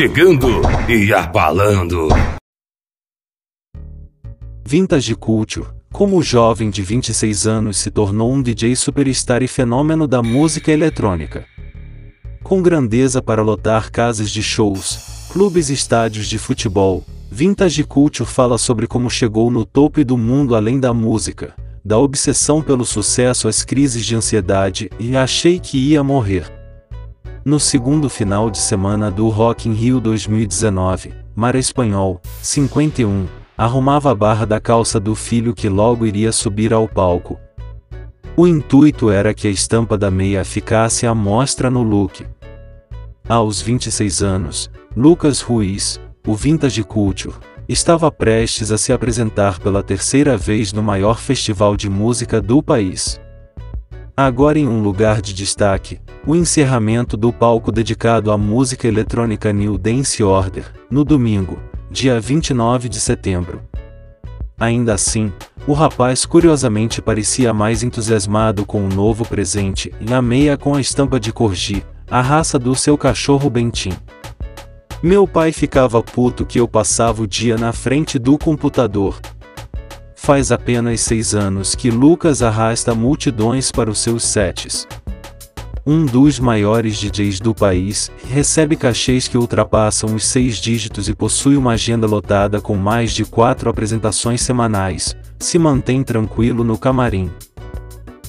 chegando e abalando. Vintage Culture, como o jovem de 26 anos se tornou um DJ superstar e fenômeno da música eletrônica. Com grandeza para lotar casas de shows, clubes e estádios de futebol, Vintage Culture fala sobre como chegou no topo do mundo além da música, da obsessão pelo sucesso às crises de ansiedade e achei que ia morrer. No segundo final de semana do Rock in Rio 2019, Mara Espanhol, 51, arrumava a barra da calça do filho que logo iria subir ao palco. O intuito era que a estampa da meia ficasse à mostra no look. Aos 26 anos, Lucas Ruiz, o Vintage Culture, estava prestes a se apresentar pela terceira vez no maior festival de música do país. Agora em um lugar de destaque, o encerramento do palco dedicado à música eletrônica New Dance Order, no domingo, dia 29 de setembro. Ainda assim, o rapaz curiosamente parecia mais entusiasmado com o novo presente e a meia com a estampa de corgi, a raça do seu cachorro Bentin. Meu pai ficava puto que eu passava o dia na frente do computador. Faz apenas seis anos que Lucas arrasta multidões para os seus sets um dos maiores DJs do país, recebe cachês que ultrapassam os seis dígitos e possui uma agenda lotada com mais de quatro apresentações semanais, se mantém tranquilo no camarim.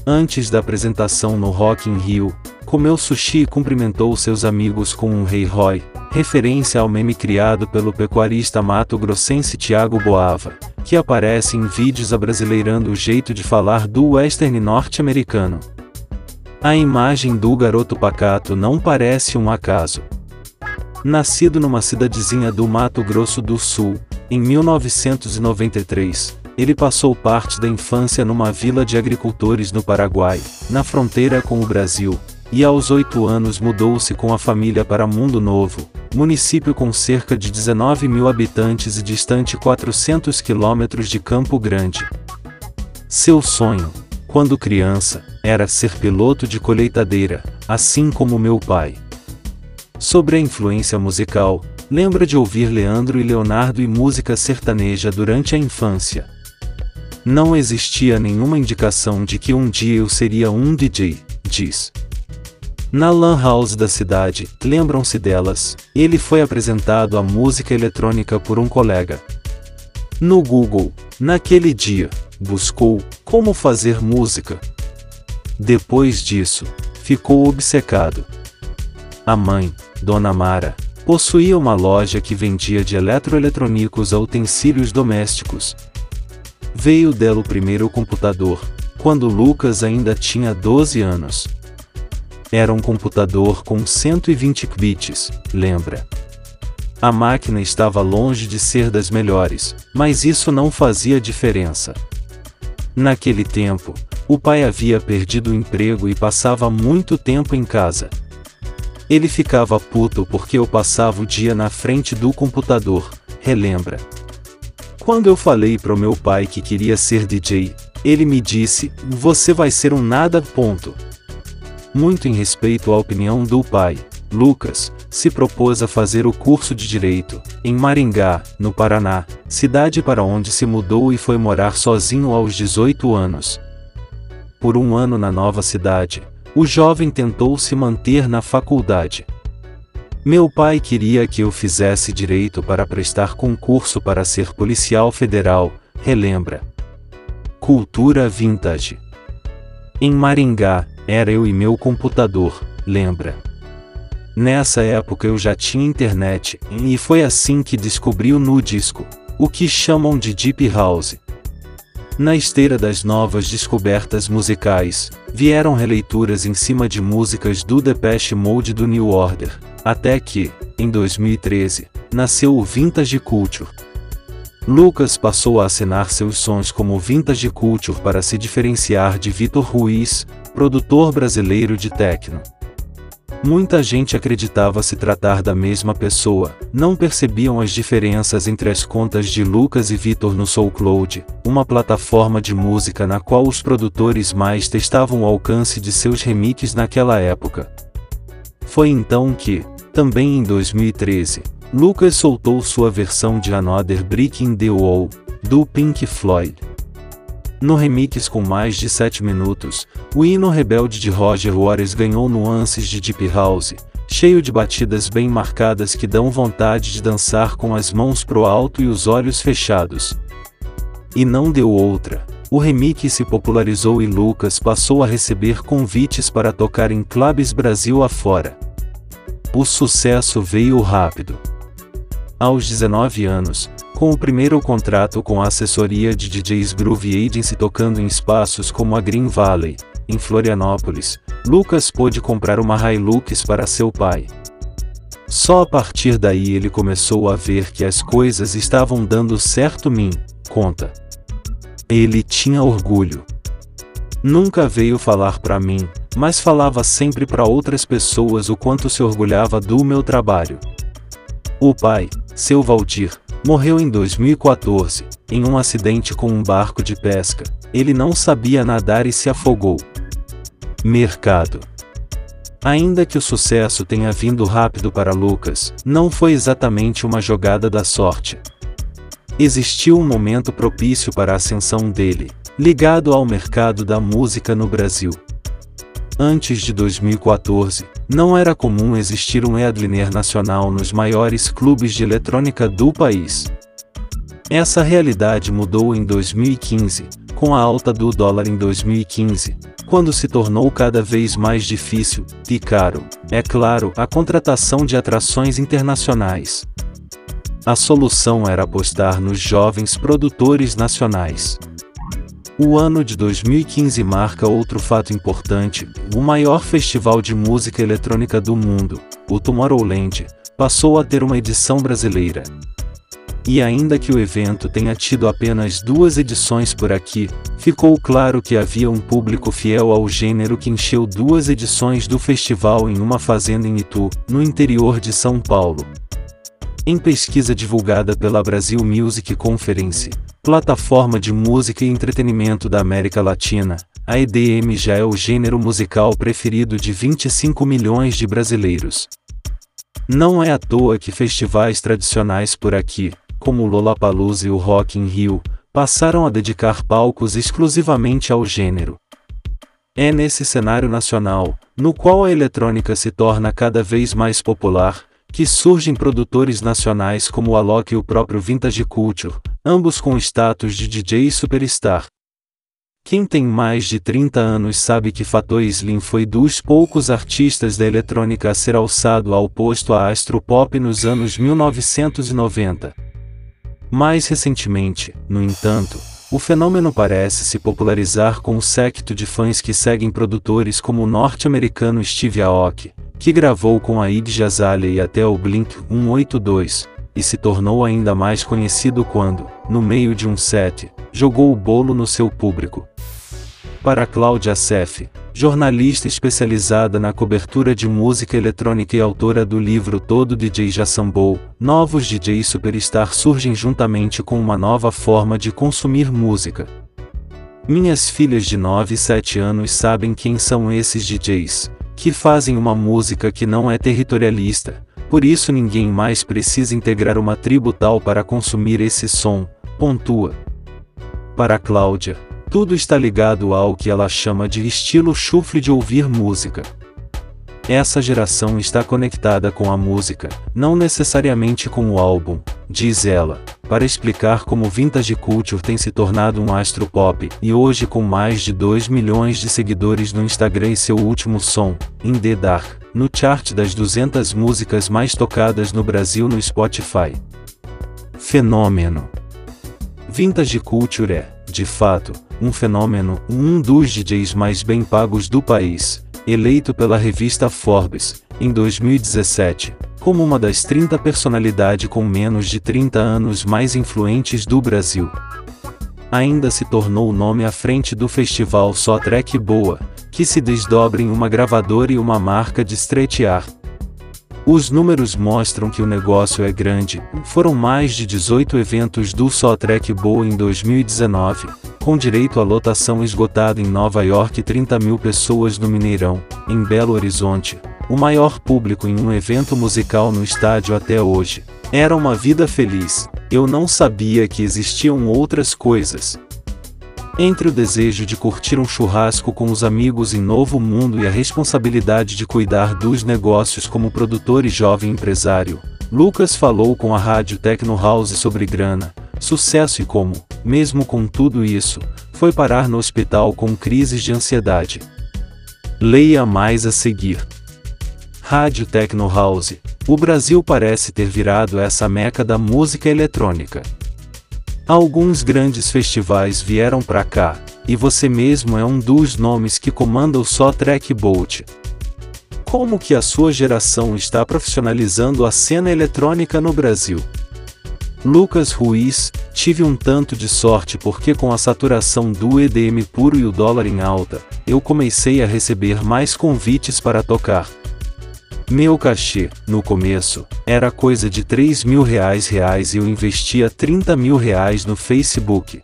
Antes da apresentação no Rock in Rio, comeu sushi e cumprimentou seus amigos com um Rei Roy, referência ao meme criado pelo pecuarista mato-grossense Tiago Boava, que aparece em vídeos abrasileirando o jeito de falar do western norte-americano. A imagem do garoto pacato não parece um acaso. Nascido numa cidadezinha do Mato Grosso do Sul, em 1993, ele passou parte da infância numa vila de agricultores no Paraguai, na fronteira com o Brasil, e aos oito anos mudou-se com a família para Mundo Novo, município com cerca de 19 mil habitantes e distante 400 quilômetros de Campo Grande. Seu sonho, quando criança, era ser piloto de colheitadeira, assim como meu pai. Sobre a influência musical, lembra de ouvir Leandro e Leonardo e música sertaneja durante a infância. Não existia nenhuma indicação de que um dia eu seria um DJ, diz. Na Lan House da cidade, lembram-se delas, ele foi apresentado à música eletrônica por um colega. No Google, naquele dia, buscou como fazer música. Depois disso, ficou obcecado. A mãe, Dona Mara, possuía uma loja que vendia de eletroeletrônicos a utensílios domésticos. Veio dela o primeiro computador, quando Lucas ainda tinha 12 anos. Era um computador com 120 bits, lembra? A máquina estava longe de ser das melhores, mas isso não fazia diferença. Naquele tempo, o pai havia perdido o emprego e passava muito tempo em casa. Ele ficava puto porque eu passava o dia na frente do computador, relembra. Quando eu falei para o meu pai que queria ser DJ, ele me disse: Você vai ser um nada. Ponto. Muito em respeito à opinião do pai, Lucas, se propôs a fazer o curso de Direito, em Maringá, no Paraná, cidade para onde se mudou e foi morar sozinho aos 18 anos. Por um ano na nova cidade, o jovem tentou se manter na faculdade. Meu pai queria que eu fizesse direito para prestar concurso para ser policial federal, relembra. Cultura vintage. Em Maringá, era eu e meu computador, lembra. Nessa época eu já tinha internet, e foi assim que descobri o Nu Disco, o que chamam de Deep House. Na esteira das novas descobertas musicais, vieram releituras em cima de músicas do Depeche Mode do New Order, até que, em 2013, nasceu o Vintage Culture. Lucas passou a assinar seus sons como Vintage Culture para se diferenciar de Vitor Ruiz, produtor brasileiro de techno. Muita gente acreditava se tratar da mesma pessoa, não percebiam as diferenças entre as contas de Lucas e Vitor no SoulCloud, uma plataforma de música na qual os produtores mais testavam o alcance de seus remixes naquela época. Foi então que, também em 2013, Lucas soltou sua versão de Another Brick in the Wall, do Pink Floyd. No remix com mais de 7 minutos, o hino rebelde de Roger Waters ganhou nuances de Deep House, cheio de batidas bem marcadas que dão vontade de dançar com as mãos pro alto e os olhos fechados. E não deu outra. O remix se popularizou e Lucas passou a receber convites para tocar em clubes Brasil afora. O sucesso veio rápido. Aos 19 anos, com o primeiro contrato com a assessoria de DJs Groove Agency tocando em espaços como a Green Valley, em Florianópolis, Lucas pôde comprar uma Hilux para seu pai. Só a partir daí ele começou a ver que as coisas estavam dando certo mim, conta. Ele tinha orgulho. Nunca veio falar para mim, mas falava sempre para outras pessoas o quanto se orgulhava do meu trabalho. O pai, seu Valdir, morreu em 2014, em um acidente com um barco de pesca. Ele não sabia nadar e se afogou. Mercado. Ainda que o sucesso tenha vindo rápido para Lucas, não foi exatamente uma jogada da sorte. Existiu um momento propício para a ascensão dele, ligado ao mercado da música no Brasil. Antes de 2014, não era comum existir um headliner nacional nos maiores clubes de eletrônica do país. Essa realidade mudou em 2015, com a alta do dólar em 2015, quando se tornou cada vez mais difícil, e caro, é claro, a contratação de atrações internacionais. A solução era apostar nos jovens produtores nacionais. O ano de 2015 marca outro fato importante: o maior festival de música eletrônica do mundo, o Tomorrowland, passou a ter uma edição brasileira. E ainda que o evento tenha tido apenas duas edições por aqui, ficou claro que havia um público fiel ao gênero que encheu duas edições do festival em uma fazenda em Itu, no interior de São Paulo. Em pesquisa divulgada pela Brasil Music Conference, plataforma de música e entretenimento da América Latina, a EDM já é o gênero musical preferido de 25 milhões de brasileiros. Não é à toa que festivais tradicionais por aqui, como o Lollapalooza e o Rock in Rio, passaram a dedicar palcos exclusivamente ao gênero. É nesse cenário nacional, no qual a eletrônica se torna cada vez mais popular, que surgem produtores nacionais como o Alok e o próprio Vintage Culture, ambos com status de DJ superstar. Quem tem mais de 30 anos sabe que Fatboy Slim foi dos poucos artistas da eletrônica a ser alçado ao posto a astro pop nos anos 1990. Mais recentemente, no entanto, o fenômeno parece se popularizar com um secto de fãs que seguem produtores como o norte-americano Steve Aoki, que gravou com a Iggy Azalea e até o Blink 182, e se tornou ainda mais conhecido quando, no meio de um set, jogou o bolo no seu público. Para Cláudia Sef, jornalista especializada na cobertura de música eletrônica e autora do livro Todo DJ já sambou, novos DJs superstar surgem juntamente com uma nova forma de consumir música. Minhas filhas de 9 e 7 anos sabem quem são esses DJs, que fazem uma música que não é territorialista, por isso ninguém mais precisa integrar uma tribo tal para consumir esse som, pontua. Para Cláudia, tudo está ligado ao que ela chama de estilo chufle de ouvir música. Essa geração está conectada com a música, não necessariamente com o álbum, diz ela, para explicar como Vintage Culture tem se tornado um astro pop, e hoje com mais de 2 milhões de seguidores no Instagram e seu último som, In The Dark, no chart das 200 músicas mais tocadas no Brasil no Spotify. Fenômeno Vintage Culture é, de fato, um fenômeno, um dos DJs mais bem pagos do país, eleito pela revista Forbes, em 2017, como uma das 30 personalidades com menos de 30 anos mais influentes do Brasil. Ainda se tornou o nome à frente do festival Só Track Boa, que se desdobra em uma gravadora e uma marca de street art. Os números mostram que o negócio é grande, foram mais de 18 eventos do Só Track Boa em 2019, com direito à lotação esgotada em Nova York e 30 mil pessoas no Mineirão, em Belo Horizonte, o maior público em um evento musical no estádio até hoje. Era uma vida feliz, eu não sabia que existiam outras coisas. Entre o desejo de curtir um churrasco com os amigos em Novo Mundo e a responsabilidade de cuidar dos negócios como produtor e jovem empresário, Lucas falou com a rádio Techno House sobre grana, sucesso e como, mesmo com tudo isso, foi parar no hospital com crises de ansiedade. Leia mais a seguir. Rádio Techno House. O Brasil parece ter virado essa meca da música eletrônica. Alguns grandes festivais vieram para cá, e você mesmo é um dos nomes que comanda o Só Track Bolt. Como que a sua geração está profissionalizando a cena eletrônica no Brasil? Lucas Ruiz, tive um tanto de sorte porque com a saturação do EDM puro e o dólar em alta, eu comecei a receber mais convites para tocar. Meu cachê, no começo, era coisa de 3 mil reais reais e eu investia 30 mil reais no Facebook.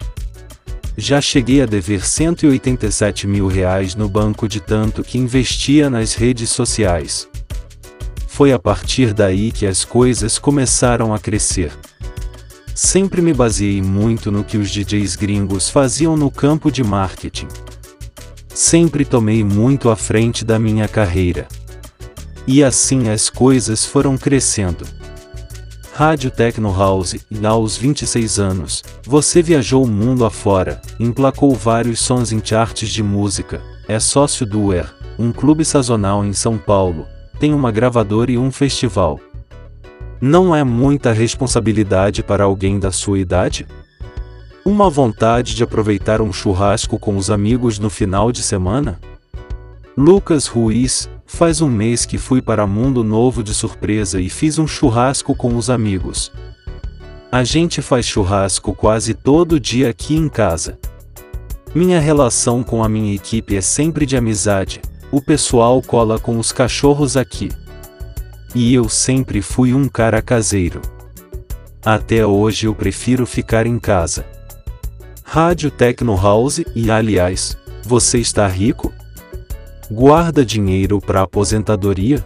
Já cheguei a dever 187 mil reais no banco de tanto que investia nas redes sociais. Foi a partir daí que as coisas começaram a crescer. Sempre me baseei muito no que os DJs gringos faziam no campo de marketing. Sempre tomei muito à frente da minha carreira. E assim as coisas foram crescendo. Rádio Techno House, e aos 26 anos, você viajou o mundo afora, emplacou vários sons em charts de música, é sócio do UER, um clube sazonal em São Paulo, tem uma gravadora e um festival. Não é muita responsabilidade para alguém da sua idade? Uma vontade de aproveitar um churrasco com os amigos no final de semana? Lucas Ruiz, Faz um mês que fui para Mundo Novo de surpresa e fiz um churrasco com os amigos. A gente faz churrasco quase todo dia aqui em casa. Minha relação com a minha equipe é sempre de amizade, o pessoal cola com os cachorros aqui. E eu sempre fui um cara caseiro. Até hoje eu prefiro ficar em casa. Rádio Techno House e aliás, você está rico? Guarda dinheiro para aposentadoria?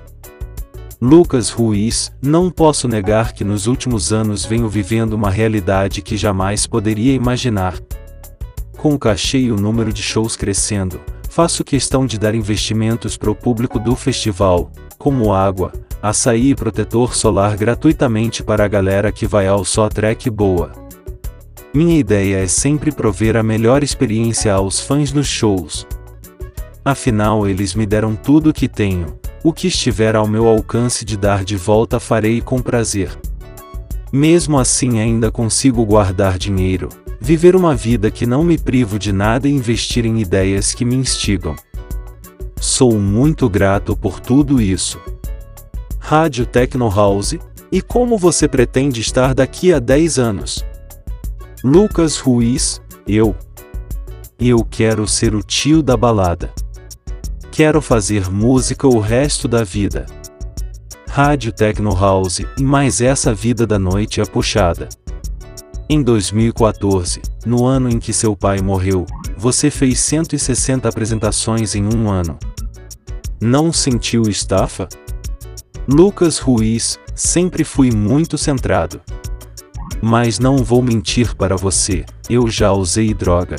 Lucas Ruiz, não posso negar que nos últimos anos venho vivendo uma realidade que jamais poderia imaginar. Com o cachê e o número de shows crescendo, faço questão de dar investimentos para o público do festival, como água, açaí e protetor solar gratuitamente para a galera que vai ao Só Trek Boa. Minha ideia é sempre prover a melhor experiência aos fãs nos shows, Afinal, eles me deram tudo o que tenho. O que estiver ao meu alcance de dar de volta farei com prazer. Mesmo assim, ainda consigo guardar dinheiro, viver uma vida que não me privo de nada e investir em ideias que me instigam. Sou muito grato por tudo isso. Rádio Techno House, e como você pretende estar daqui a 10 anos? Lucas Ruiz, eu. Eu quero ser o tio da balada. Quero fazer música o resto da vida. Rádio Techno House, mais essa vida da noite é puxada. Em 2014, no ano em que seu pai morreu, você fez 160 apresentações em um ano. Não sentiu estafa? Lucas Ruiz, sempre fui muito centrado. Mas não vou mentir para você, eu já usei droga.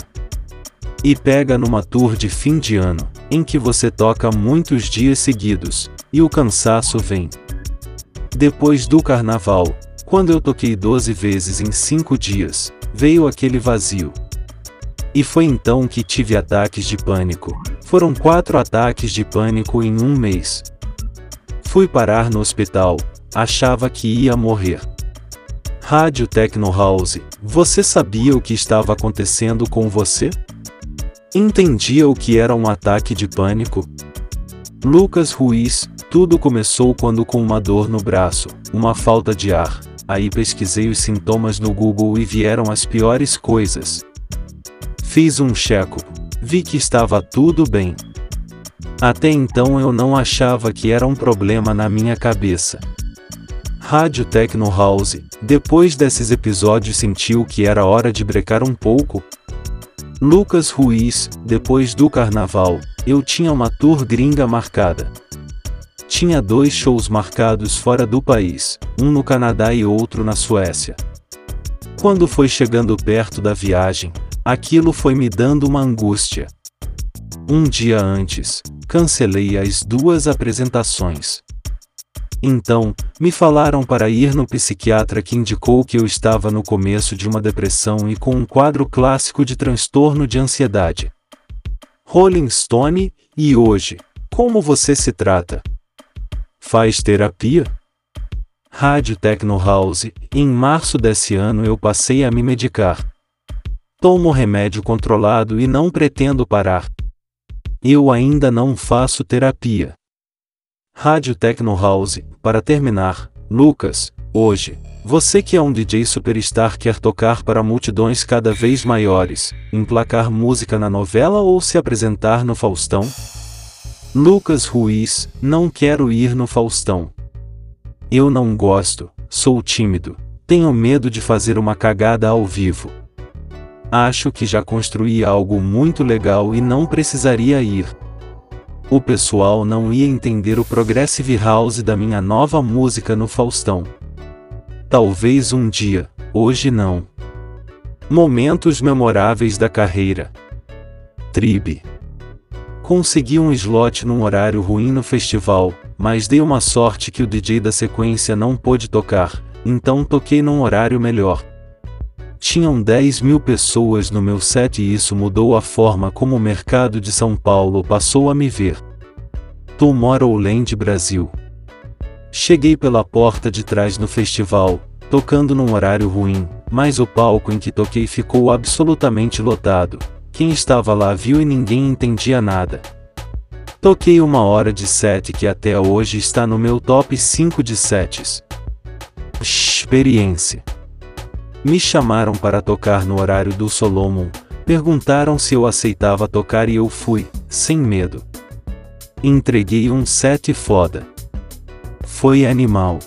E pega numa tour de fim de ano, em que você toca muitos dias seguidos, e o cansaço vem. Depois do carnaval, quando eu toquei 12 vezes em 5 dias, veio aquele vazio. E foi então que tive ataques de pânico. Foram quatro ataques de pânico em um mês. Fui parar no hospital, achava que ia morrer. Rádio Techno House, você sabia o que estava acontecendo com você? Entendia o que era um ataque de pânico? Lucas Ruiz, tudo começou quando com uma dor no braço, uma falta de ar. Aí pesquisei os sintomas no Google e vieram as piores coisas. Fiz um checo, vi que estava tudo bem. Até então eu não achava que era um problema na minha cabeça. Rádio Techno House, depois desses episódios sentiu que era hora de brecar um pouco, Lucas Ruiz, depois do carnaval, eu tinha uma tour gringa marcada. Tinha dois shows marcados fora do país, um no Canadá e outro na Suécia. Quando foi chegando perto da viagem, aquilo foi me dando uma angústia. Um dia antes, cancelei as duas apresentações. Então, me falaram para ir no psiquiatra que indicou que eu estava no começo de uma depressão e com um quadro clássico de transtorno de ansiedade. Rolling Stone, e hoje, como você se trata? Faz terapia? Rádio Techno House, em março desse ano eu passei a me medicar. Tomo remédio controlado e não pretendo parar. Eu ainda não faço terapia. Rádio Techno House, para terminar, Lucas, hoje, você que é um DJ superstar quer tocar para multidões cada vez maiores, emplacar música na novela ou se apresentar no Faustão? Lucas Ruiz, não quero ir no Faustão. Eu não gosto, sou tímido, tenho medo de fazer uma cagada ao vivo. Acho que já construí algo muito legal e não precisaria ir. O pessoal não ia entender o progressive house da minha nova música no Faustão. Talvez um dia, hoje não. Momentos memoráveis da carreira. Tribe. Consegui um slot num horário ruim no festival, mas dei uma sorte que o DJ da sequência não pôde tocar, então toquei num horário melhor. Tinham 10 mil pessoas no meu set e isso mudou a forma como o mercado de São Paulo passou a me ver. Tomorrowland Brasil. Cheguei pela porta de trás no festival, tocando num horário ruim, mas o palco em que toquei ficou absolutamente lotado, quem estava lá viu e ninguém entendia nada. Toquei uma hora de set que até hoje está no meu top 5 de sets. Experiência. Me chamaram para tocar no horário do Solomon, perguntaram se eu aceitava tocar e eu fui, sem medo. Entreguei um set foda. Foi animal.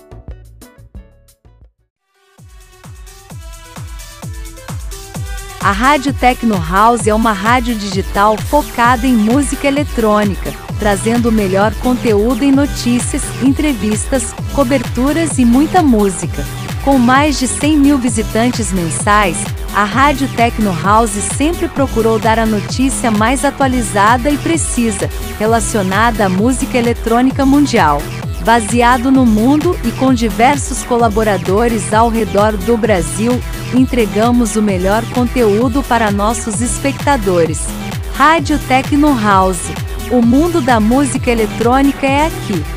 A Rádio Tecno House é uma rádio digital focada em música eletrônica, trazendo o melhor conteúdo em notícias, entrevistas, coberturas e muita música. Com mais de 100 mil visitantes mensais, a Rádio Tecno House sempre procurou dar a notícia mais atualizada e precisa, relacionada à música eletrônica mundial baseado no mundo e com diversos colaboradores ao redor do Brasil, entregamos o melhor conteúdo para nossos espectadores. Rádio Tecno House. O mundo da música eletrônica é aqui.